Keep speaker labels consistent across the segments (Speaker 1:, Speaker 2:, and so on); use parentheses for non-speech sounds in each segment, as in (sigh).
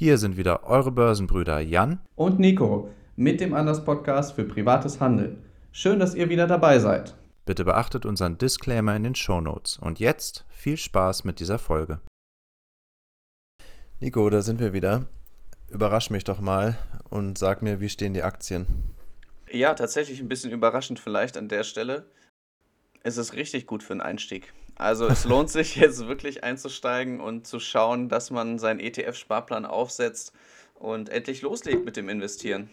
Speaker 1: Hier sind wieder eure Börsenbrüder Jan
Speaker 2: und Nico mit dem Anders Podcast für privates Handeln. Schön, dass ihr wieder dabei seid.
Speaker 1: Bitte beachtet unseren Disclaimer in den Show Notes. Und jetzt viel Spaß mit dieser Folge. Nico, da sind wir wieder. Überrasch mich doch mal und sag mir, wie stehen die Aktien?
Speaker 3: Ja, tatsächlich ein bisschen überraschend vielleicht an der Stelle. Es ist richtig gut für einen Einstieg. Also es lohnt sich (laughs) jetzt wirklich einzusteigen und zu schauen, dass man seinen ETF-Sparplan aufsetzt und endlich loslegt mit dem Investieren.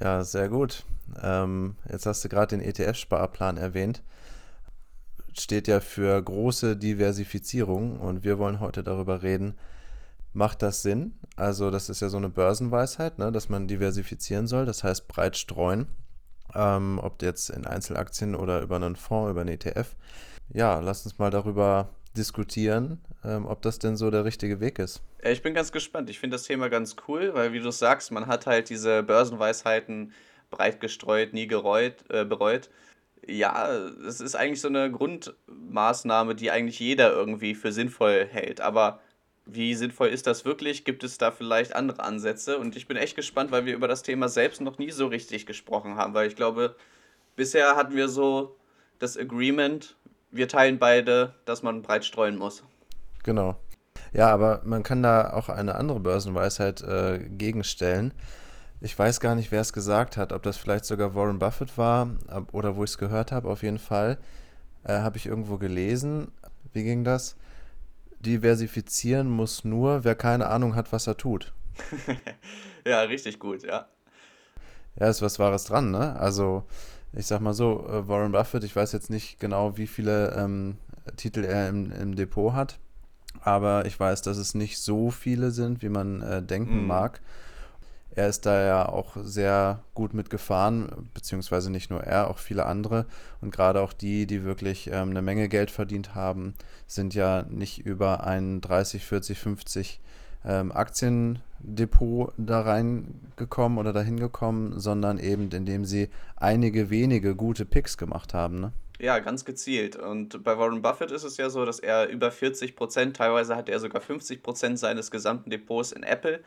Speaker 1: Ja, sehr gut. Ähm, jetzt hast du gerade den ETF-Sparplan erwähnt. Steht ja für große Diversifizierung und wir wollen heute darüber reden, macht das Sinn? Also das ist ja so eine Börsenweisheit, ne, dass man diversifizieren soll, das heißt breit streuen, ähm, ob jetzt in Einzelaktien oder über einen Fonds, über einen ETF. Ja, lass uns mal darüber diskutieren, ähm, ob das denn so der richtige Weg ist.
Speaker 3: Ich bin ganz gespannt. Ich finde das Thema ganz cool, weil wie du sagst, man hat halt diese Börsenweisheiten breit gestreut, nie gereut, äh, bereut. Ja, es ist eigentlich so eine Grundmaßnahme, die eigentlich jeder irgendwie für sinnvoll hält. Aber wie sinnvoll ist das wirklich? Gibt es da vielleicht andere Ansätze? Und ich bin echt gespannt, weil wir über das Thema selbst noch nie so richtig gesprochen haben, weil ich glaube, bisher hatten wir so das Agreement, wir teilen beide, dass man breit streuen muss.
Speaker 1: Genau. Ja, aber man kann da auch eine andere Börsenweisheit äh, gegenstellen. Ich weiß gar nicht, wer es gesagt hat, ob das vielleicht sogar Warren Buffett war oder wo ich es gehört habe. Auf jeden Fall äh, habe ich irgendwo gelesen. Wie ging das? diversifizieren muss nur, wer keine Ahnung hat, was er tut. (laughs)
Speaker 3: ja, richtig gut, ja.
Speaker 1: Ja, ist was Wahres dran, ne? Also, ich sag mal so, äh, Warren Buffett, ich weiß jetzt nicht genau, wie viele ähm, Titel er im, im, Depot hat, aber ich weiß, dass es nicht so viele sind, wie man äh, denken mhm. mag. Er ist da ja auch sehr gut mitgefahren, beziehungsweise nicht nur er, auch viele andere. Und gerade auch die, die wirklich ähm, eine Menge Geld verdient haben, sind ja nicht über ein 30, 40, 50 ähm, Aktiendepot da reingekommen oder dahin gekommen, sondern eben indem sie einige wenige gute Picks gemacht haben. Ne?
Speaker 3: Ja, ganz gezielt. Und bei Warren Buffett ist es ja so, dass er über 40 Prozent, teilweise hat er sogar 50 Prozent seines gesamten Depots in Apple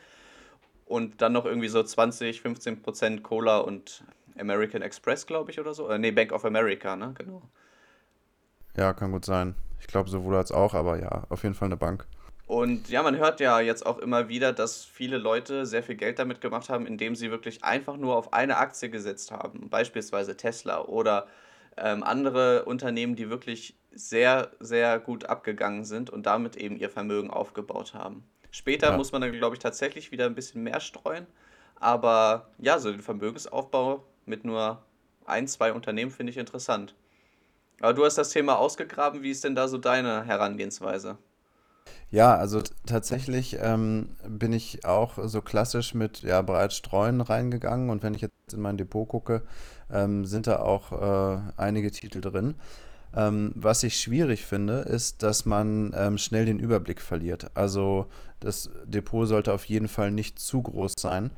Speaker 3: und dann noch irgendwie so 20, 15 Prozent Cola und American Express, glaube ich, oder so. Äh, nee, Bank of America, ne? Genau.
Speaker 1: Ja, kann gut sein. Ich glaube sowohl als auch, aber ja, auf jeden Fall eine Bank.
Speaker 3: Und ja, man hört ja jetzt auch immer wieder, dass viele Leute sehr viel Geld damit gemacht haben, indem sie wirklich einfach nur auf eine Aktie gesetzt haben. Beispielsweise Tesla oder ähm, andere Unternehmen, die wirklich sehr, sehr gut abgegangen sind und damit eben ihr Vermögen aufgebaut haben. Später ja. muss man dann, glaube ich, tatsächlich wieder ein bisschen mehr streuen. Aber ja, so den Vermögensaufbau mit nur ein, zwei Unternehmen finde ich interessant. Aber du hast das Thema ausgegraben. Wie ist denn da so deine Herangehensweise?
Speaker 1: Ja, also tatsächlich ähm, bin ich auch so klassisch mit ja, bereits Streuen reingegangen und wenn ich jetzt in mein Depot gucke, ähm, sind da auch äh, einige Titel drin. Ähm, was ich schwierig finde, ist, dass man ähm, schnell den Überblick verliert. Also das Depot sollte auf jeden Fall nicht zu groß sein,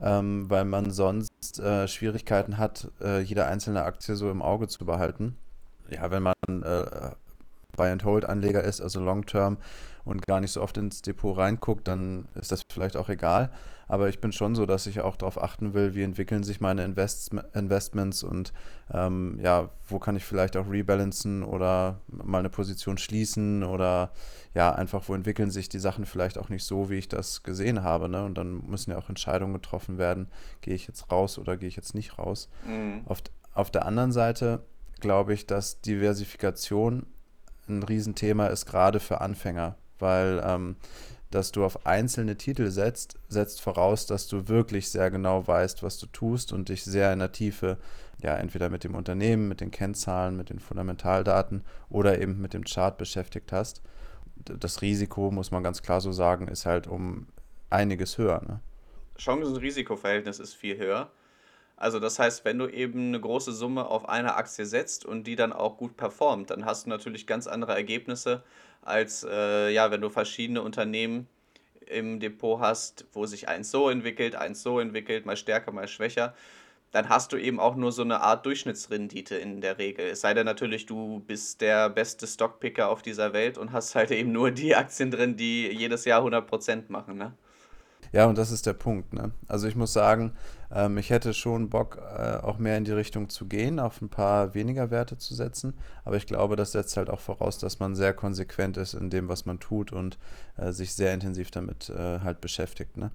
Speaker 1: ähm, weil man sonst äh, Schwierigkeiten hat, äh, jede einzelne Aktie so im Auge zu behalten. Ja, wenn man äh, Buy-and-Hold-Anleger ist, also Long-Term und gar nicht so oft ins Depot reinguckt, dann ist das vielleicht auch egal. Aber ich bin schon so, dass ich auch darauf achten will, wie entwickeln sich meine Invest Investments und ähm, ja, wo kann ich vielleicht auch rebalancen oder mal eine Position schließen oder ja, einfach, wo entwickeln sich die Sachen vielleicht auch nicht so, wie ich das gesehen habe. Ne? Und dann müssen ja auch Entscheidungen getroffen werden, gehe ich jetzt raus oder gehe ich jetzt nicht raus. Mhm. Auf, auf der anderen Seite glaube ich, dass Diversifikation ein Riesenthema ist, gerade für Anfänger, weil ähm, dass du auf einzelne Titel setzt, setzt voraus, dass du wirklich sehr genau weißt, was du tust und dich sehr in der Tiefe, ja, entweder mit dem Unternehmen, mit den Kennzahlen, mit den Fundamentaldaten oder eben mit dem Chart beschäftigt hast. Das Risiko, muss man ganz klar so sagen, ist halt um einiges höher. Ne?
Speaker 3: Chancen-Risiko-Verhältnis ist viel höher. Also das heißt, wenn du eben eine große Summe auf eine Aktie setzt und die dann auch gut performt, dann hast du natürlich ganz andere Ergebnisse, als äh, ja, wenn du verschiedene Unternehmen im Depot hast, wo sich eins so entwickelt, eins so entwickelt, mal stärker, mal schwächer. Dann hast du eben auch nur so eine Art Durchschnittsrendite in der Regel. Es sei denn natürlich, du bist der beste Stockpicker auf dieser Welt und hast halt eben nur die Aktien drin, die jedes Jahr 100% machen. Ne?
Speaker 1: Ja, und das ist der Punkt. Ne? Also ich muss sagen, ähm, ich hätte schon Bock, äh, auch mehr in die Richtung zu gehen, auf ein paar weniger Werte zu setzen. Aber ich glaube, das setzt halt auch voraus, dass man sehr konsequent ist in dem, was man tut und äh, sich sehr intensiv damit äh, halt beschäftigt. Ne?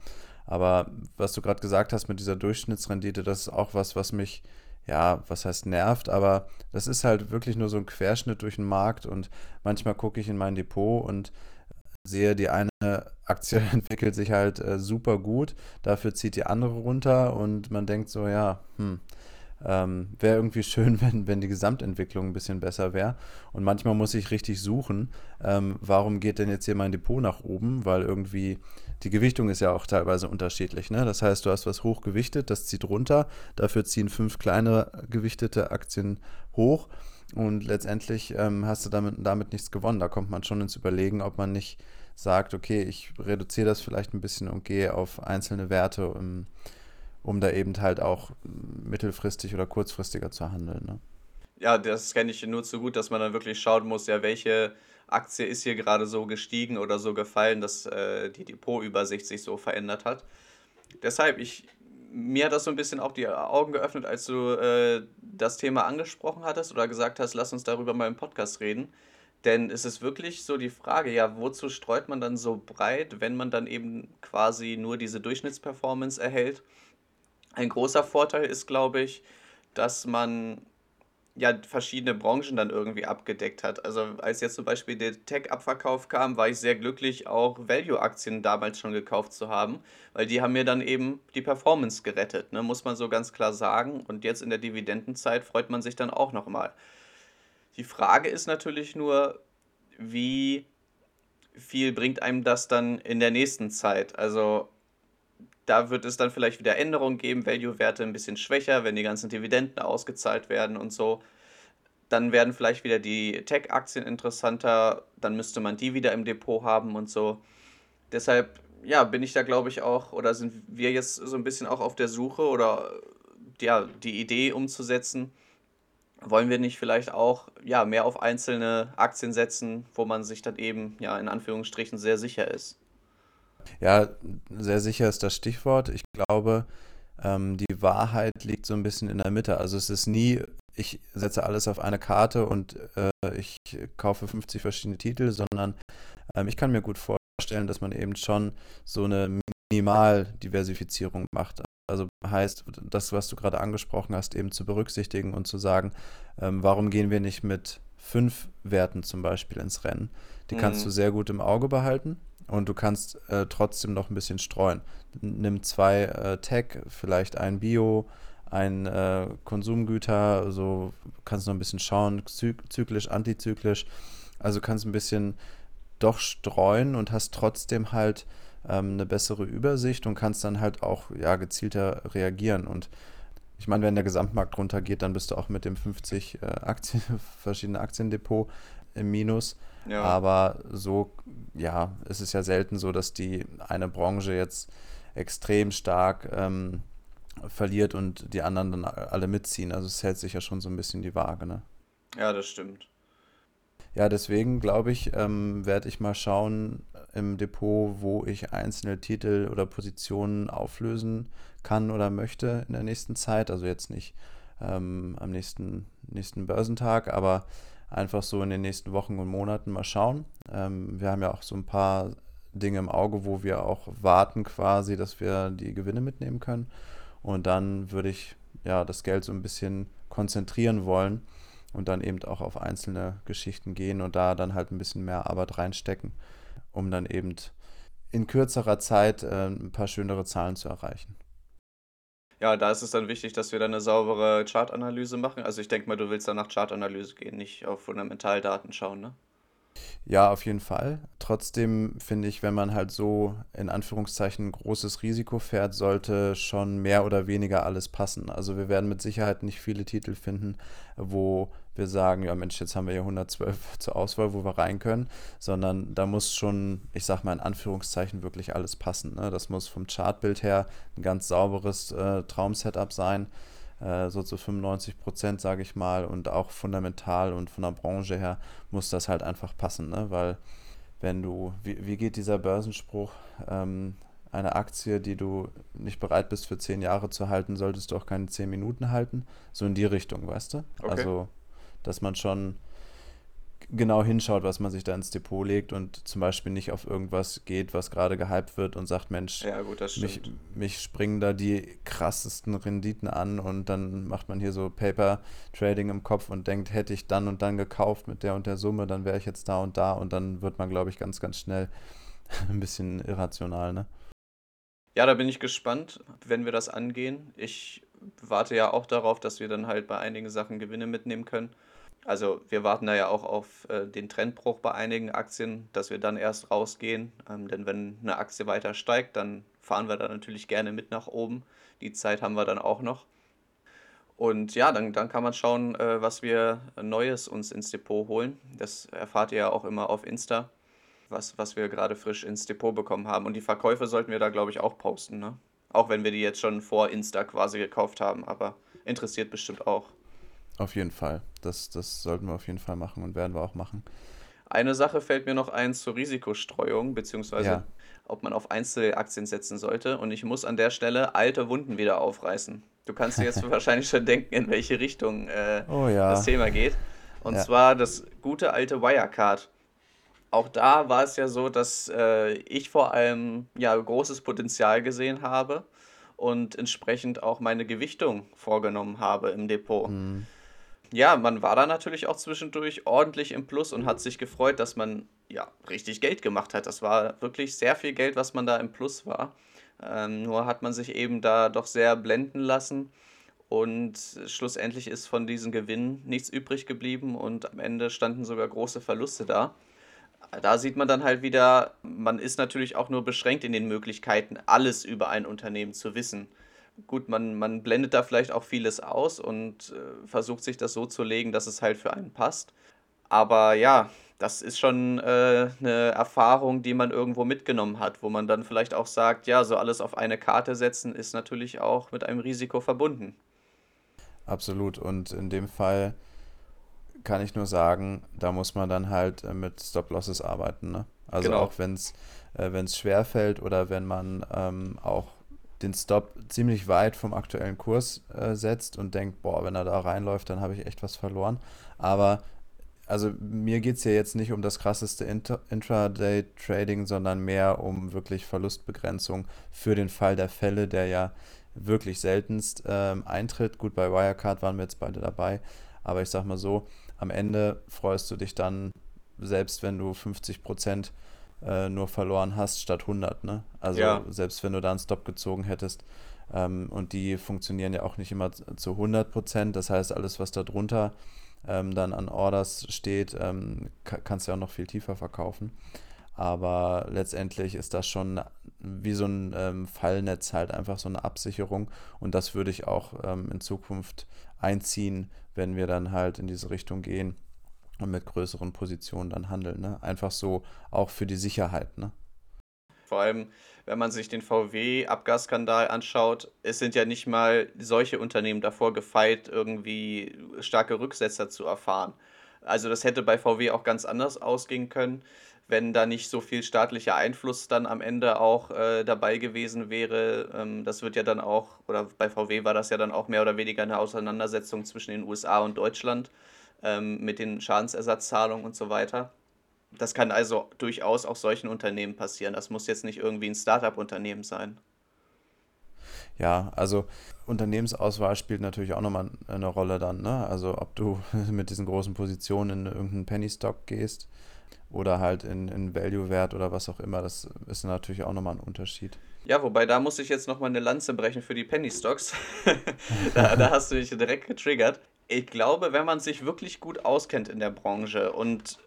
Speaker 1: Aber was du gerade gesagt hast mit dieser Durchschnittsrendite, das ist auch was, was mich ja, was heißt nervt, aber das ist halt wirklich nur so ein Querschnitt durch den Markt und manchmal gucke ich in mein Depot und sehe, die eine Aktie (laughs) entwickelt sich halt äh, super gut, dafür zieht die andere runter und man denkt so, ja, hm, ähm, wäre irgendwie schön, (laughs) wenn, wenn die Gesamtentwicklung ein bisschen besser wäre. Und manchmal muss ich richtig suchen, ähm, warum geht denn jetzt hier mein Depot nach oben, weil irgendwie die Gewichtung ist ja auch teilweise unterschiedlich. Ne? Das heißt, du hast was hochgewichtet, das zieht runter, dafür ziehen fünf kleine gewichtete Aktien hoch. Und letztendlich ähm, hast du damit, damit nichts gewonnen. Da kommt man schon ins Überlegen, ob man nicht sagt, okay, ich reduziere das vielleicht ein bisschen und gehe auf einzelne Werte, um, um da eben halt auch mittelfristig oder kurzfristiger zu handeln. Ne?
Speaker 3: Ja, das kenne ich nur zu gut, dass man dann wirklich schauen muss, ja, welche Aktie ist hier gerade so gestiegen oder so gefallen, dass äh, die Depotübersicht sich so verändert hat. Deshalb, ich mir hat das so ein bisschen auch die Augen geöffnet, als du äh, das Thema angesprochen hattest oder gesagt hast, lass uns darüber mal im Podcast reden. Denn es ist wirklich so die Frage, ja, wozu streut man dann so breit, wenn man dann eben quasi nur diese Durchschnittsperformance erhält? Ein großer Vorteil ist, glaube ich, dass man ja verschiedene Branchen dann irgendwie abgedeckt hat. Also als jetzt zum Beispiel der Tech-Abverkauf kam, war ich sehr glücklich, auch Value-Aktien damals schon gekauft zu haben, weil die haben mir dann eben die Performance gerettet, ne? muss man so ganz klar sagen. Und jetzt in der Dividendenzeit freut man sich dann auch nochmal. Die Frage ist natürlich nur, wie viel bringt einem das dann in der nächsten Zeit? Also da wird es dann vielleicht wieder Änderungen geben, Value-Werte ein bisschen schwächer, wenn die ganzen Dividenden ausgezahlt werden und so. Dann werden vielleicht wieder die Tech-Aktien interessanter, dann müsste man die wieder im Depot haben und so. Deshalb, ja, bin ich da, glaube ich, auch, oder sind wir jetzt so ein bisschen auch auf der Suche oder ja, die Idee umzusetzen, wollen wir nicht vielleicht auch ja, mehr auf einzelne Aktien setzen, wo man sich dann eben ja in Anführungsstrichen sehr sicher ist?
Speaker 1: Ja, sehr sicher ist das Stichwort. Ich glaube, ähm, die Wahrheit liegt so ein bisschen in der Mitte. Also es ist nie, ich setze alles auf eine Karte und äh, ich kaufe 50 verschiedene Titel, sondern ähm, ich kann mir gut vorstellen, dass man eben schon so eine Minimaldiversifizierung macht. Also heißt, das, was du gerade angesprochen hast, eben zu berücksichtigen und zu sagen, ähm, warum gehen wir nicht mit fünf Werten zum Beispiel ins Rennen? Die kannst du mhm. sehr gut im Auge behalten und du kannst äh, trotzdem noch ein bisschen streuen. Nimm zwei äh, Tech, vielleicht ein Bio, ein äh, Konsumgüter, so kannst du noch ein bisschen schauen, zyklisch, antizyklisch. Also kannst ein bisschen doch streuen und hast trotzdem halt ähm, eine bessere Übersicht und kannst dann halt auch ja, gezielter reagieren. Und ich meine, wenn der Gesamtmarkt runtergeht, dann bist du auch mit dem 50 äh, Aktien, (laughs) verschiedene Aktiendepot im Minus. Ja. Aber so, ja, es ist ja selten so, dass die eine Branche jetzt extrem stark ähm, verliert und die anderen dann alle mitziehen. Also es hält sich ja schon so ein bisschen die Waage, ne?
Speaker 3: Ja, das stimmt.
Speaker 1: Ja, deswegen glaube ich, ähm, werde ich mal schauen im Depot, wo ich einzelne Titel oder Positionen auflösen kann oder möchte in der nächsten Zeit. Also jetzt nicht ähm, am nächsten, nächsten Börsentag, aber einfach so in den nächsten Wochen und Monaten mal schauen. Ähm, wir haben ja auch so ein paar Dinge im Auge, wo wir auch warten quasi, dass wir die Gewinne mitnehmen können. Und dann würde ich ja das Geld so ein bisschen konzentrieren wollen und dann eben auch auf einzelne Geschichten gehen und da dann halt ein bisschen mehr Arbeit reinstecken, um dann eben in kürzerer Zeit äh, ein paar schönere Zahlen zu erreichen
Speaker 3: ja, da ist es dann wichtig, dass wir dann eine saubere Chartanalyse machen. Also ich denke mal, du willst dann nach Chartanalyse gehen, nicht auf Fundamentaldaten schauen, ne?
Speaker 1: Ja, auf jeden Fall. Trotzdem finde ich, wenn man halt so in Anführungszeichen großes Risiko fährt, sollte schon mehr oder weniger alles passen. Also wir werden mit Sicherheit nicht viele Titel finden, wo wir sagen, ja Mensch, jetzt haben wir hier 112 (laughs) zur Auswahl, wo wir rein können, sondern da muss schon, ich sag mal in Anführungszeichen, wirklich alles passen. Ne? Das muss vom Chartbild her ein ganz sauberes äh, Traum-Setup sein so zu 95 Prozent, sage ich mal, und auch fundamental und von der Branche her muss das halt einfach passen, ne? weil wenn du, wie, wie geht dieser Börsenspruch, ähm, eine Aktie, die du nicht bereit bist für zehn Jahre zu halten, solltest du auch keine zehn Minuten halten. So in die Richtung, weißt du?
Speaker 3: Okay.
Speaker 1: Also, dass man schon genau hinschaut, was man sich da ins Depot legt und zum Beispiel nicht auf irgendwas geht, was gerade gehypt wird und sagt, Mensch,
Speaker 3: Ja, gut, das
Speaker 1: mich, mich springen da die krassesten Renditen an und dann macht man hier so Paper Trading im Kopf und denkt, hätte ich dann und dann gekauft mit der und der Summe, dann wäre ich jetzt da und da und dann wird man, glaube ich, ganz, ganz schnell (laughs) ein bisschen irrational, ne?
Speaker 3: Ja, da bin ich gespannt, wenn wir das angehen. Ich warte ja auch darauf, dass wir dann halt bei einigen Sachen Gewinne mitnehmen können. Also wir warten da ja auch auf äh, den Trendbruch bei einigen Aktien, dass wir dann erst rausgehen. Ähm, denn wenn eine Aktie weiter steigt, dann fahren wir da natürlich gerne mit nach oben. Die Zeit haben wir dann auch noch. Und ja, dann, dann kann man schauen, äh, was wir Neues uns ins Depot holen. Das erfahrt ihr ja auch immer auf Insta, was, was wir gerade frisch ins Depot bekommen haben. Und die Verkäufe sollten wir da, glaube ich, auch posten, ne? Auch wenn wir die jetzt schon vor Insta quasi gekauft haben, aber interessiert bestimmt auch.
Speaker 1: Auf jeden Fall. Das, das sollten wir auf jeden Fall machen und werden wir auch machen.
Speaker 3: Eine Sache fällt mir noch ein zur Risikostreuung, beziehungsweise
Speaker 1: Ja,
Speaker 3: ob man auf Einzelaktien setzen sollte. Und ich muss an der Stelle alte Wunden wieder aufreißen. Du kannst dir jetzt (laughs) wahrscheinlich schon denken, in welche Richtung äh,
Speaker 1: oh
Speaker 3: das
Speaker 1: ja,
Speaker 3: Thema geht. Und
Speaker 1: ja,
Speaker 3: zwar das gute alte Wirecard. Auch da war es ja so, dass äh, ich vor allem ja großes Potenzial gesehen habe und entsprechend auch meine Gewichtung vorgenommen habe im Depot.
Speaker 1: hm,
Speaker 3: Ja, man war da natürlich auch zwischendurch ordentlich im Plus und hat sich gefreut, dass man ja richtig Geld gemacht hat. Das war wirklich sehr viel Geld, was man da im Plus war. Ähm, nur hat man sich eben da doch sehr blenden lassen und schlussendlich ist von diesen Gewinnen nichts übrig geblieben und am Ende standen sogar große Verluste da. Da sieht man dann halt wieder, man ist natürlich auch nur beschränkt in den Möglichkeiten, alles über ein Unternehmen zu wissen. Gut, man, man blendet da vielleicht auch vieles aus und äh, versucht sich das so zu legen, dass es halt für einen passt. Aber ja, das ist schon äh, eine Erfahrung, die man irgendwo mitgenommen hat, wo man dann vielleicht auch sagt, ja, so alles auf eine Karte setzen ist natürlich auch mit einem Risiko verbunden.
Speaker 1: absolut. Und in dem Fall kann ich nur sagen, da muss man dann halt äh, mit Stop-Losses arbeiten, ne? Also
Speaker 3: Genau.
Speaker 1: auch wenn es äh, wenn es schwer fällt oder wenn man ähm, auch den Stop ziemlich weit vom aktuellen Kurs äh, setzt und denkt, boah, wenn er da reinläuft, dann habe ich echt was verloren. Aber also mir geht es ja jetzt nicht um das krasseste Intraday-Trading, sondern mehr um wirklich Verlustbegrenzung für den Fall der Fälle, der ja wirklich seltenst ähm, eintritt. Gut, bei Wirecard waren wir jetzt beide dabei, aber ich sag mal so, am Ende freust du dich dann, selbst wenn du 50 Prozent äh, nur verloren hast, statt 100, ne? Also
Speaker 3: Ja,
Speaker 1: selbst wenn du da einen Stop gezogen hättest, ähm, und die funktionieren ja auch nicht immer zu zu 100 Prozent, das heißt, alles, was da drunter ähm, dann an Orders steht, ähm, ka kannst du ja auch noch viel tiefer verkaufen. Aber letztendlich ist das schon wie so ein ähm, Fallnetz halt einfach so eine Absicherung. Und das würde ich auch ähm, in Zukunft einziehen, wenn wir dann halt in diese Richtung gehen und mit größeren Positionen dann handeln. Ne? Einfach so auch für die Sicherheit. Ne?
Speaker 3: vor allem, wenn man sich den VW-Abgasskandal anschaut, es sind ja nicht mal solche Unternehmen davor gefeit, irgendwie starke Rücksetzer zu erfahren. Also das hätte bei VW auch ganz anders ausgehen können, wenn da nicht so viel staatlicher Einfluss dann am Ende auch äh, dabei gewesen wäre. Ähm, das wird ja dann auch, oder bei VW war das ja dann auch mehr oder weniger eine Auseinandersetzung zwischen den USA und Deutschland ähm, mit den Schadensersatzzahlungen und so weiter. Das kann also durchaus auch solchen Unternehmen passieren. Das muss jetzt nicht irgendwie ein Startup-Unternehmen sein.
Speaker 1: Ja, also Unternehmensauswahl spielt natürlich auch nochmal eine Rolle dann. Ne? Also ob du (laughs) mit diesen großen Positionen in irgendeinen Penny-Stock gehst oder halt in, in Value-Wert oder was auch immer, das ist natürlich auch nochmal ein Unterschied.
Speaker 3: Ja, wobei da muss ich jetzt nochmal eine Lanze brechen für die Penny Stocks. (laughs) da, da hast du mich direkt getriggert. Ich glaube, wenn man sich wirklich gut auskennt in der Branche und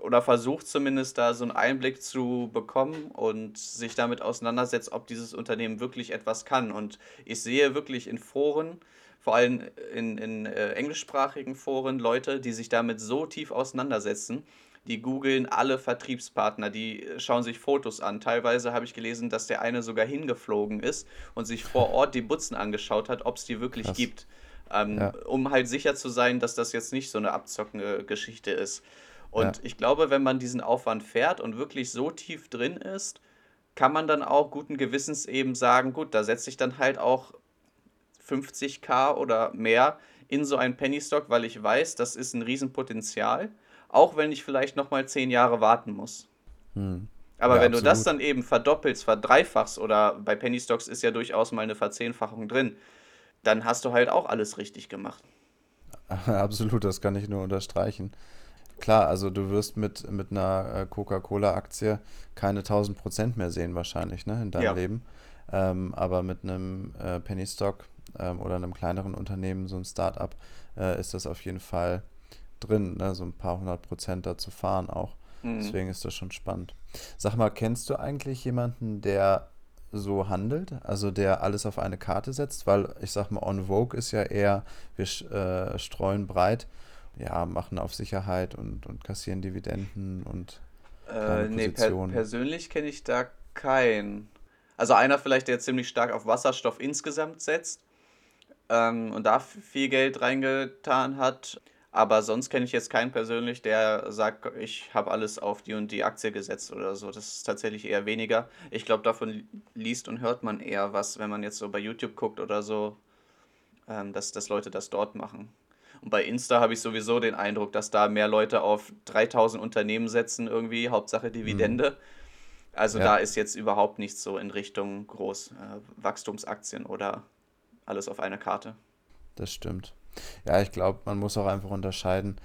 Speaker 3: oder versucht zumindest da so einen Einblick zu bekommen und sich damit auseinandersetzt, ob dieses Unternehmen wirklich etwas kann. Und ich sehe wirklich in Foren, vor allem in, in äh, englischsprachigen Foren, Leute, die sich damit so tief auseinandersetzen. Die googeln alle Vertriebspartner, die schauen sich Fotos an. Teilweise habe ich gelesen, dass der eine sogar hingeflogen ist und sich vor Ort die Butzen angeschaut hat, ob es die wirklich
Speaker 1: Krass.
Speaker 3: gibt. Ähm,
Speaker 1: Ja,
Speaker 3: um halt sicher zu sein, dass das jetzt nicht so eine abzockende Geschichte ist.
Speaker 1: ja,
Speaker 3: Und ich glaube, wenn man diesen Aufwand fährt und wirklich so tief drin ist, kann man dann auch guten Gewissens eben sagen, gut, da setze ich dann halt auch 50k oder mehr in so einen Penny Stock, weil ich weiß, das ist ein Riesenpotenzial, auch wenn ich vielleicht nochmal 10 Jahre warten muss. Hm. Aber ja, wenn absolut. du das dann eben verdoppelst, verdreifachst oder bei Penny Stocks ist ja durchaus mal eine Verzehnfachung drin, dann hast du halt auch alles richtig gemacht. (laughs)
Speaker 1: Absolut, das kann ich nur unterstreichen. Klar, also du wirst mit, mit einer äh, Coca-Cola-Aktie keine 1000 Prozent mehr sehen wahrscheinlich ne, in deinem ja. Leben. Ähm, aber mit einem äh, Penny Stock ähm, oder einem kleineren Unternehmen, so ein Start-up, äh, ist das auf jeden Fall drin, ne, so ein paar hundert Prozent da zu fahren auch. Mhm. Deswegen ist das schon spannend. Sag mal, kennst du eigentlich jemanden, der so handelt, also der alles auf eine Karte setzt, weil ich sag mal, On Vogue ist ja eher, wir äh, streuen breit, ja, machen auf Sicherheit und, und kassieren Dividenden und
Speaker 3: äh, nee, per persönlich kenne ich da keinen. Also einer vielleicht, der ziemlich stark auf Wasserstoff insgesamt setzt ähm, und da viel Geld reingetan hat. Aber sonst kenne ich jetzt keinen persönlich, der sagt, ich habe alles auf die und die Aktie gesetzt oder so. Das ist tatsächlich eher weniger. Ich glaube, davon liest und hört man eher was, wenn man jetzt so bei YouTube guckt oder so, ähm, dass, dass Leute das dort machen. Und bei Insta habe ich sowieso den Eindruck, dass da mehr Leute auf 3000 Unternehmen setzen, irgendwie, Hauptsache Dividende. Mhm. Also ja. da ist jetzt überhaupt nichts so in Richtung groß äh, Wachstumsaktien oder alles auf einer Karte.
Speaker 1: Das stimmt. Ja, ich glaube, man muss auch einfach unterscheiden,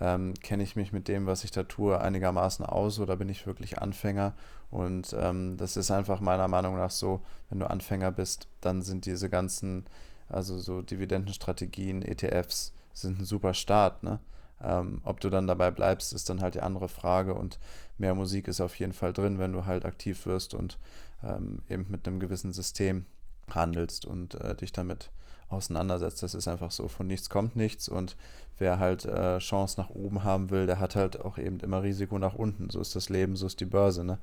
Speaker 1: ähm, kenne ich mich mit dem, was ich da tue, einigermaßen aus oder bin ich wirklich Anfänger? Und ähm, das ist einfach meiner Meinung nach so, wenn du Anfänger bist, dann sind diese ganzen, also so Dividendenstrategien, ETFs, sind ein super Start, ne? Ähm, ob du dann dabei bleibst, ist dann halt die andere Frage und mehr Musik ist auf jeden Fall drin, wenn du halt aktiv wirst und ähm, eben mit einem gewissen System handelst und äh, dich damit auseinandersetzt. Das ist einfach so, von nichts kommt nichts und wer halt äh, Chance nach oben haben will, der hat halt auch eben immer Risiko nach unten. So ist das Leben, so ist die Börse. Ne?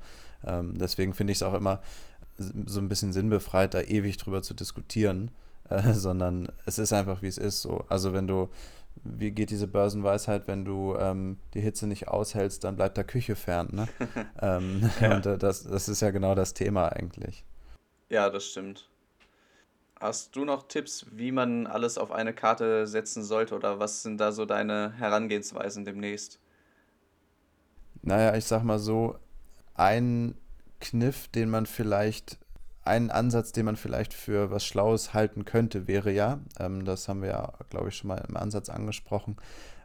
Speaker 1: Ähm, deswegen finde ich es auch immer so ein bisschen sinnbefreit, da ewig drüber zu diskutieren, (laughs) äh, sondern es ist einfach, wie es ist. So. Also wenn du, wie geht diese Börsenweisheit, wenn du ähm, die Hitze nicht aushältst, dann bleibt der Küche fern. Ne? (laughs) ähm, ja. Und äh, das, das ist ja genau das Thema eigentlich.
Speaker 3: Ja, das stimmt. Hast du noch Tipps, wie man alles auf eine Karte setzen sollte oder was sind da so deine Herangehensweisen demnächst?
Speaker 1: Naja, ich sag mal so, ein Kniff, den man vielleicht, einen Ansatz, den man vielleicht für was Schlaues halten könnte, wäre ja, ähm, das haben wir ja, glaube ich, schon mal im Ansatz angesprochen,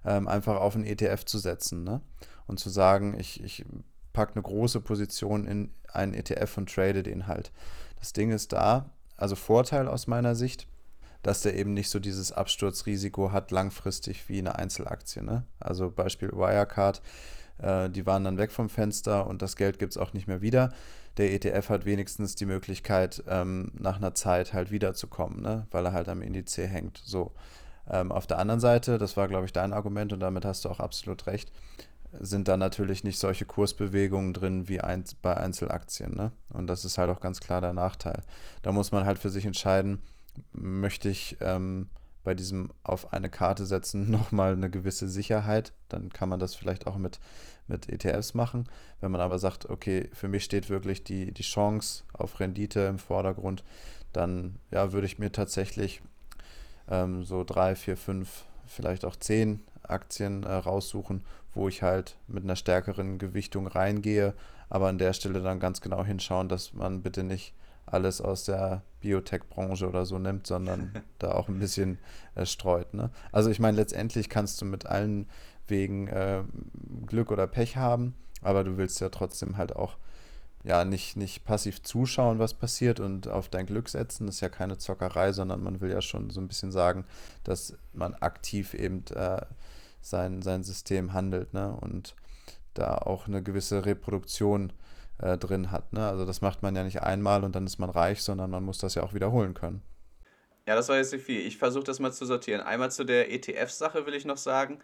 Speaker 1: ähm, einfach auf einen ETF zu setzen ne? und zu sagen, ich, ich packe eine große Position in einen ETF und trade den halt. Das Ding ist da, also Vorteil aus meiner Sicht, dass der eben nicht so dieses Absturzrisiko hat langfristig wie eine Einzelaktie. Ne? Also Beispiel Wirecard, äh, die waren dann weg vom Fenster und das Geld gibt es auch nicht mehr wieder. Der ETF hat wenigstens die Möglichkeit, ähm, nach einer Zeit halt wiederzukommen, ne? weil er halt am Indiz hängt. So. Ähm, auf der anderen Seite, das war, glaube ich, dein Argument und damit hast du auch absolut recht, sind da natürlich nicht solche Kursbewegungen drin wie ein, bei Einzelaktien. Ne? Und das ist halt auch ganz klar der Nachteil. Da muss man halt für sich entscheiden, möchte ich ähm, bei diesem auf eine Karte setzen (laughs) nochmal eine gewisse Sicherheit. Dann kann man das vielleicht auch mit, mit ETFs machen. Wenn man aber sagt, okay, für mich steht wirklich die, die Chance auf Rendite im Vordergrund, dann ja, würde ich mir tatsächlich ähm, so drei, vier, fünf, vielleicht auch zehn Aktien äh, raussuchen, wo ich halt mit einer stärkeren Gewichtung reingehe, aber an der Stelle dann ganz genau hinschauen, dass man bitte nicht alles aus der Biotech-Branche oder so nimmt, sondern (laughs) da auch ein bisschen äh, streut. Ne? Also ich meine, letztendlich kannst du mit allen Wegen äh, Glück oder Pech haben, aber du willst ja trotzdem halt auch ja nicht, nicht passiv zuschauen, was passiert und auf dein Glück setzen. Das ist ja keine Zockerei, sondern man will ja schon so ein bisschen sagen, dass man aktiv eben äh, sein, sein System handelt ne? und da auch eine gewisse Reproduktion äh, drin hat. Ne? Also das macht man ja nicht einmal und dann ist man reich, sondern man muss das ja auch wiederholen können.
Speaker 3: Ja, das war jetzt nicht viel. Ich versuche das mal zu sortieren. Einmal zu der ETF-Sache will ich noch sagen.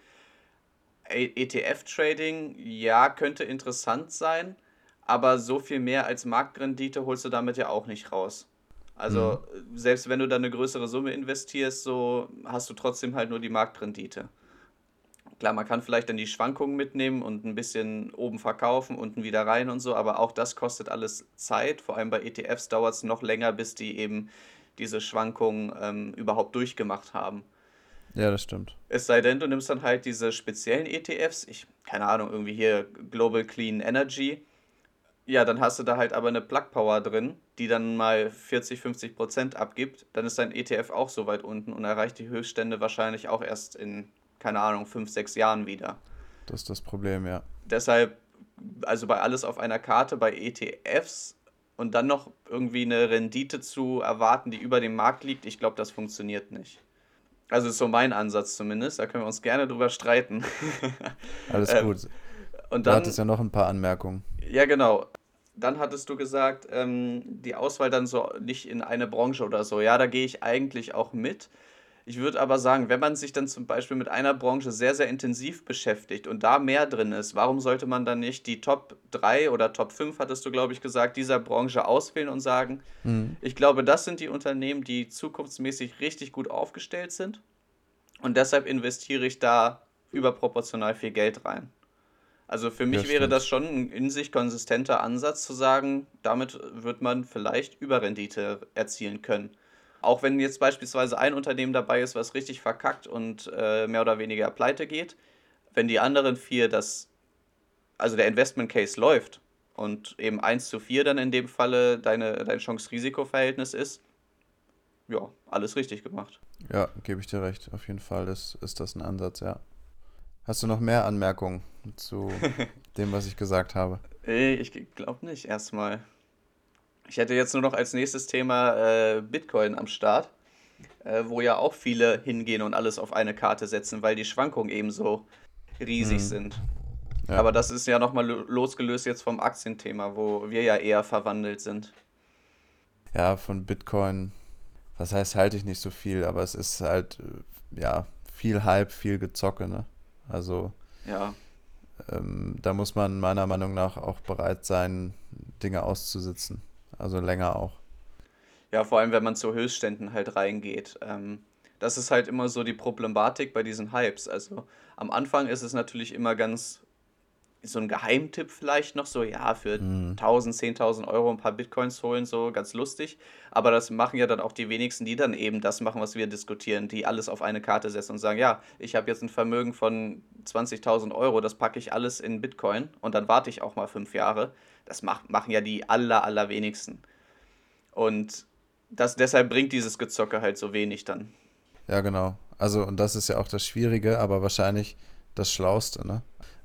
Speaker 3: ETF-Trading, ja, könnte interessant sein, aber so viel mehr als Marktrendite holst du damit ja auch nicht raus. Also mhm. selbst wenn du da eine größere Summe investierst, so hast du trotzdem halt nur die Marktrendite. Klar, man kann vielleicht dann die Schwankungen mitnehmen und ein bisschen oben verkaufen, unten wieder rein und so, aber auch das kostet alles Zeit. Vor allem bei ETFs dauert es noch länger, bis die eben diese Schwankungen ähm, überhaupt durchgemacht haben.
Speaker 1: Ja, das stimmt.
Speaker 3: Es sei denn, du nimmst dann halt diese speziellen ETFs, ich, keine Ahnung, irgendwie hier Global Clean Energy. Ja, dann hast du da halt aber eine Plug Power drin, die dann mal 40, 50 Prozent abgibt. Dann ist dein ETF auch so weit unten und erreicht die Höchststände wahrscheinlich auch erst in, keine Ahnung, 5, 6 Jahren wieder.
Speaker 1: Das ist das Problem, ja.
Speaker 3: Deshalb, also bei alles auf einer Karte, bei ETFs und dann noch irgendwie eine Rendite zu erwarten, die über dem Markt liegt, ich glaube, das funktioniert nicht. Also ist so mein Ansatz zumindest. Da können wir uns gerne drüber streiten. (laughs)
Speaker 1: Alles ähm, gut. Und dann, du hattest ja noch ein paar Anmerkungen.
Speaker 3: Ja, genau. Dann hattest du gesagt, ähm, die Auswahl dann so nicht in eine Branche oder so. Ja, da gehe ich eigentlich auch mit. Ich würde aber sagen, wenn man sich dann zum Beispiel mit einer Branche sehr, sehr intensiv beschäftigt und da mehr drin ist, warum sollte man dann nicht die Top 3 oder Top 5, hattest du, glaube ich, gesagt, dieser Branche auswählen und sagen, mhm. ich glaube, das sind die Unternehmen, die zukunftsmäßig richtig gut aufgestellt sind und deshalb investiere ich da überproportional viel Geld rein. Also für mich ja, wäre das schon ein in sich konsistenter Ansatz zu sagen, damit wird man vielleicht Überrendite erzielen können. Auch wenn jetzt beispielsweise ein Unternehmen dabei ist, was richtig verkackt und äh, mehr oder weniger pleite geht, wenn die anderen vier das, also der Investment Case läuft und eben 1 zu 4 dann in dem Falle deine, dein Chance-Risiko-Verhältnis ist, ja, alles richtig gemacht.
Speaker 1: Ja, gebe ich dir recht. Auf jeden Fall ist, ist das ein Ansatz, ja. Hast du noch mehr Anmerkungen zu (laughs) dem, was ich gesagt habe?
Speaker 3: Ich glaube nicht, erstmal. Ich hätte jetzt nur noch als nächstes Thema äh, Bitcoin am Start, äh, wo ja auch viele hingehen und alles auf eine Karte setzen, weil die Schwankungen eben so riesig mhm. sind. Ja. Aber das ist ja nochmal losgelöst jetzt vom Aktienthema, wo wir ja eher verwandelt sind.
Speaker 1: Ja, von Bitcoin, was heißt, halte ich nicht so viel, aber es ist halt, äh, ja, viel Hype, viel Gezocke, ne? Also,
Speaker 3: ja.
Speaker 1: Ähm, da muss man meiner Meinung nach auch bereit sein, Dinge auszusitzen. Also länger auch.
Speaker 3: Ja, vor allem, wenn man zu Höchstständen halt reingeht. Ähm, das ist halt immer so die Problematik bei diesen Hypes. Also am Anfang ist es natürlich immer ganz so ein Geheimtipp vielleicht noch so, ja, für mhm. 1000, 10.000 Euro ein paar Bitcoins holen, so ganz lustig. Aber das machen ja dann auch die wenigsten, die dann eben das machen, was wir diskutieren, die alles auf eine Karte setzen und sagen, ja, ich habe jetzt ein Vermögen von 20.000 Euro, das packe ich alles in Bitcoin und dann warte ich auch mal fünf Jahre. Das mach, machen ja die aller, allerwenigsten. Und das, deshalb bringt dieses Gezocke halt so wenig dann.
Speaker 1: Ja, genau. Also, und das ist ja auch das Schwierige, aber wahrscheinlich das Schlauste, ne?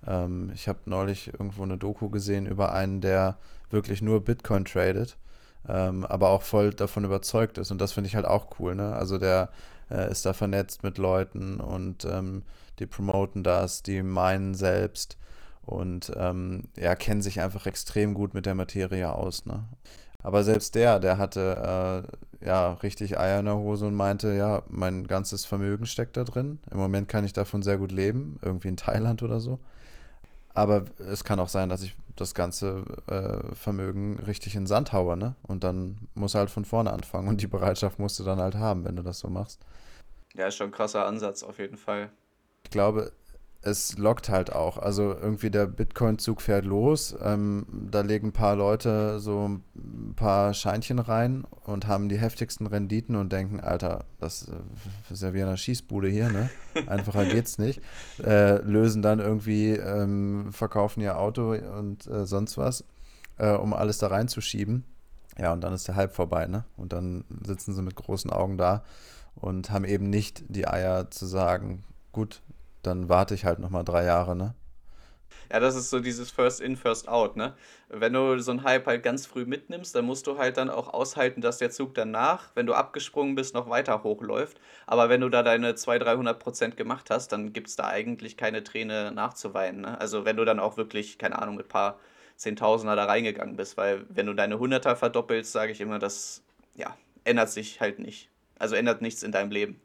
Speaker 1: Ähm, ich habe neulich irgendwo eine Doku gesehen über einen, der wirklich nur Bitcoin tradet, ähm, aber auch voll davon überzeugt ist. Und das finde ich halt auch cool, ne? Also der äh, ist da vernetzt mit Leuten und ähm, die promoten das, die meinen selbst und ähm, ja, kennen sich einfach extrem gut mit der Materie aus. Ne? Aber selbst der, der hatte äh, ja richtig Eier in der Hose und meinte, ja, mein ganzes Vermögen steckt da drin. Im Moment kann ich davon sehr gut leben, irgendwie in Thailand oder so. Aber es kann auch sein, dass ich das ganze äh, Vermögen richtig in Sand haue, ne? Und dann muss halt von vorne anfangen und die Bereitschaft musst du dann halt haben, wenn du das so machst.
Speaker 3: Ja, ist schon ein krasser Ansatz auf jeden Fall.
Speaker 1: Ich glaube, es lockt halt auch. Also irgendwie der Bitcoin-Zug fährt los. Ähm, da legen ein paar Leute so ein paar Scheinchen rein und haben die heftigsten Renditen und denken, Alter, das äh, ist ja wie eine Schießbude hier, ne? Einfacher (laughs) geht's nicht. Äh, lösen dann irgendwie, ähm, verkaufen ihr Auto und äh, sonst was, äh, um alles da reinzuschieben. Ja, und dann ist der Hype vorbei, ne? Und dann sitzen sie mit großen Augen da und haben eben nicht die Eier zu sagen, gut, dann warte ich halt nochmal drei Jahre, ne?
Speaker 3: Ja, das ist so dieses First in, First out, ne? Wenn du so einen Hype halt ganz früh mitnimmst, dann musst du halt dann auch aushalten, dass der Zug danach, wenn du abgesprungen bist, noch weiter hochläuft. Aber wenn du da deine 200, 300 Prozent gemacht hast, dann gibt es da eigentlich keine Träne nachzuweinen, ne? Also wenn du dann auch wirklich, keine Ahnung, mit ein paar Zehntausender da reingegangen bist, weil wenn du deine Hunderter verdoppelst, sage ich immer, das, ja, ändert sich halt nicht. Also ändert nichts in deinem Leben.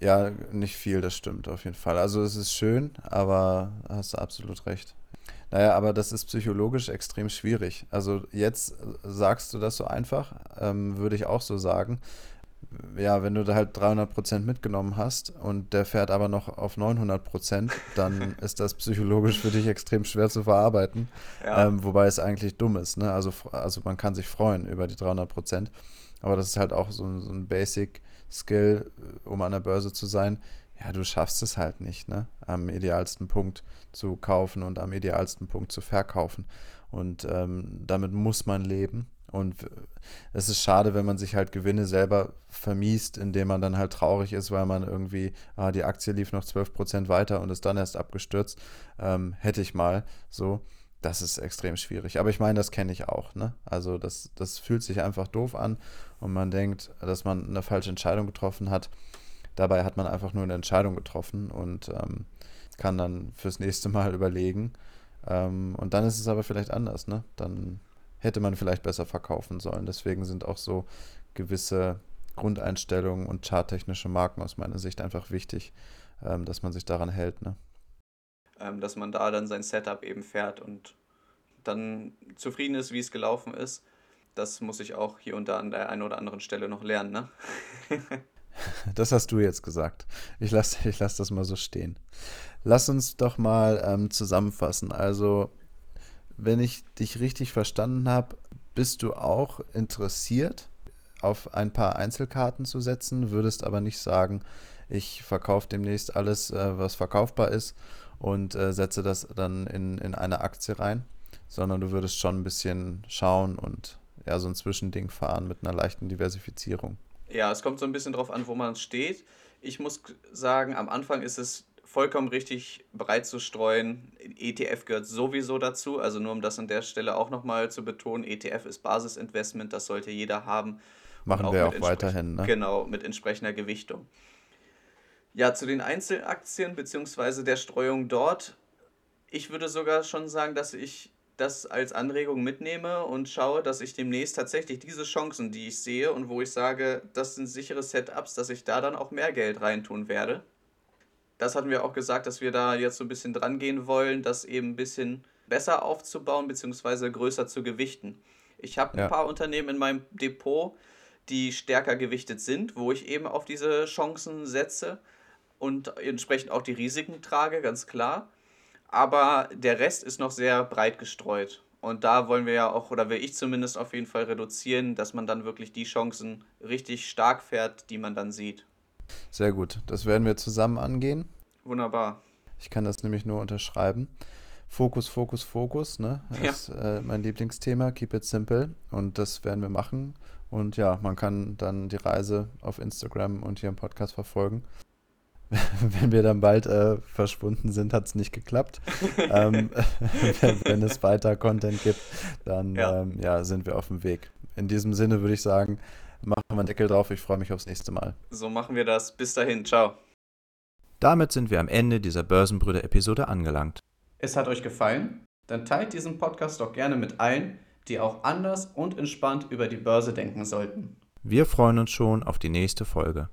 Speaker 1: Ja, nicht viel, das stimmt auf jeden Fall. Also es ist schön, aber hast du absolut recht. Naja, aber das ist psychologisch extrem schwierig. Also jetzt sagst du das so einfach, ähm, würde ich auch so sagen. ja, wenn du da halt 300% mitgenommen hast und der fährt aber noch auf 900%, dann (laughs) ist das psychologisch für dich extrem schwer zu verarbeiten. Ja. Ähm, wobei es eigentlich dumm ist. Ne? Also, also man kann sich freuen über die 300%. Aber das ist halt auch so, so ein Basic-Skill, äh, um an der Börse zu sein. Ja, du schaffst es halt nicht, ne? am idealsten Punkt zu kaufen und am idealsten Punkt zu verkaufen. Und ähm, damit muss man leben. Und es ist schade, wenn man sich halt Gewinne selber vermiest, indem man dann halt traurig ist, weil man irgendwie, ah, die Aktie lief noch 12% weiter und ist dann erst abgestürzt. Ähm, hätte ich mal so. Das ist extrem schwierig. Aber ich meine, das kenne ich auch. Ne? Also das, das fühlt sich einfach doof an und man denkt, dass man eine falsche Entscheidung getroffen hat. Dabei hat man einfach nur eine Entscheidung getroffen und ähm, kann dann fürs nächste Mal (laughs) überlegen. Ähm, und dann ist es aber vielleicht anders. Ne? Dann hätte man vielleicht besser verkaufen sollen. Deswegen sind auch so gewisse Grundeinstellungen und charttechnische Marken aus meiner Sicht einfach wichtig, ähm, dass man sich daran hält. Ne?
Speaker 3: Ähm, dass man da dann sein Setup eben fährt und dann zufrieden ist, wie es gelaufen ist. Das muss ich auch hier und da an der einen oder anderen Stelle noch lernen. Ne? (laughs)
Speaker 1: das hast du jetzt gesagt. Ich lasse ich lass das mal so stehen. Lass uns doch mal ähm, zusammenfassen. Also wenn ich dich richtig verstanden habe, bist du auch interessiert, auf ein paar Einzelkarten zu setzen, würdest aber nicht sagen, ich verkaufe demnächst alles, äh, was verkaufbar ist und äh, setze das dann in, in eine Aktie rein, sondern du würdest schon ein bisschen schauen und ja, so ein Zwischending fahren mit einer leichten Diversifizierung.
Speaker 3: Ja, es kommt so ein bisschen drauf an, wo man steht. Ich muss sagen, am Anfang ist es vollkommen richtig, breit zu streuen. ETF gehört sowieso dazu, also nur um das an der Stelle auch nochmal zu betonen, ETF ist Basisinvestment, das sollte jeder haben.
Speaker 1: Machen auch wir auch weiterhin, ne?
Speaker 3: Genau, mit entsprechender Gewichtung. Ja, zu den Einzelaktien bzw. der Streuung dort. Ich würde sogar schon sagen, dass ich das als Anregung mitnehme und schaue, dass ich demnächst tatsächlich diese Chancen, die ich sehe und wo ich sage, das sind sichere Setups, dass ich da dann auch mehr Geld reintun werde das hatten wir auch gesagt, dass wir da jetzt so ein bisschen dran gehen wollen, das eben ein bisschen besser aufzubauen bzw. größer zu gewichten. Ich habe ja. ein paar Unternehmen in meinem Depot, die stärker gewichtet sind, wo ich eben auf diese Chancen setze und entsprechend auch die Risiken trage, ganz klar. Aber der Rest ist noch sehr breit gestreut. Und da wollen wir ja auch, oder will ich zumindest auf jeden Fall reduzieren, dass man dann wirklich die Chancen richtig stark fährt, die man dann sieht.
Speaker 1: Sehr gut. Das werden wir zusammen angehen.
Speaker 3: Wunderbar.
Speaker 1: Ich kann das nämlich nur unterschreiben. Fokus, Fokus, Fokus, ne? Das ja. ist äh, mein Lieblingsthema. Keep it simple. Und das werden wir machen. Und ja, man kann dann die Reise auf Instagram und hier im Podcast verfolgen. (laughs) wenn wir dann bald äh, verschwunden sind, hat es nicht geklappt. (laughs) ähm, (laughs) wenn, wenn, es weiter Content gibt, dann ja. Ähm, ja, sind wir auf dem Weg. In diesem Sinne würde ich sagen, machen wir einen Deckel drauf. Ich freue mich aufs nächste Mal.
Speaker 3: So machen wir das. Bis dahin. Ciao.
Speaker 2: Damit sind wir am Ende dieser Börsenbrüder-Episode angelangt.
Speaker 3: Es hat euch gefallen? Dann teilt diesen Podcast doch gerne mit allen, die auch anders und entspannt über die Börse denken sollten.
Speaker 2: Wir freuen uns schon auf die nächste Folge.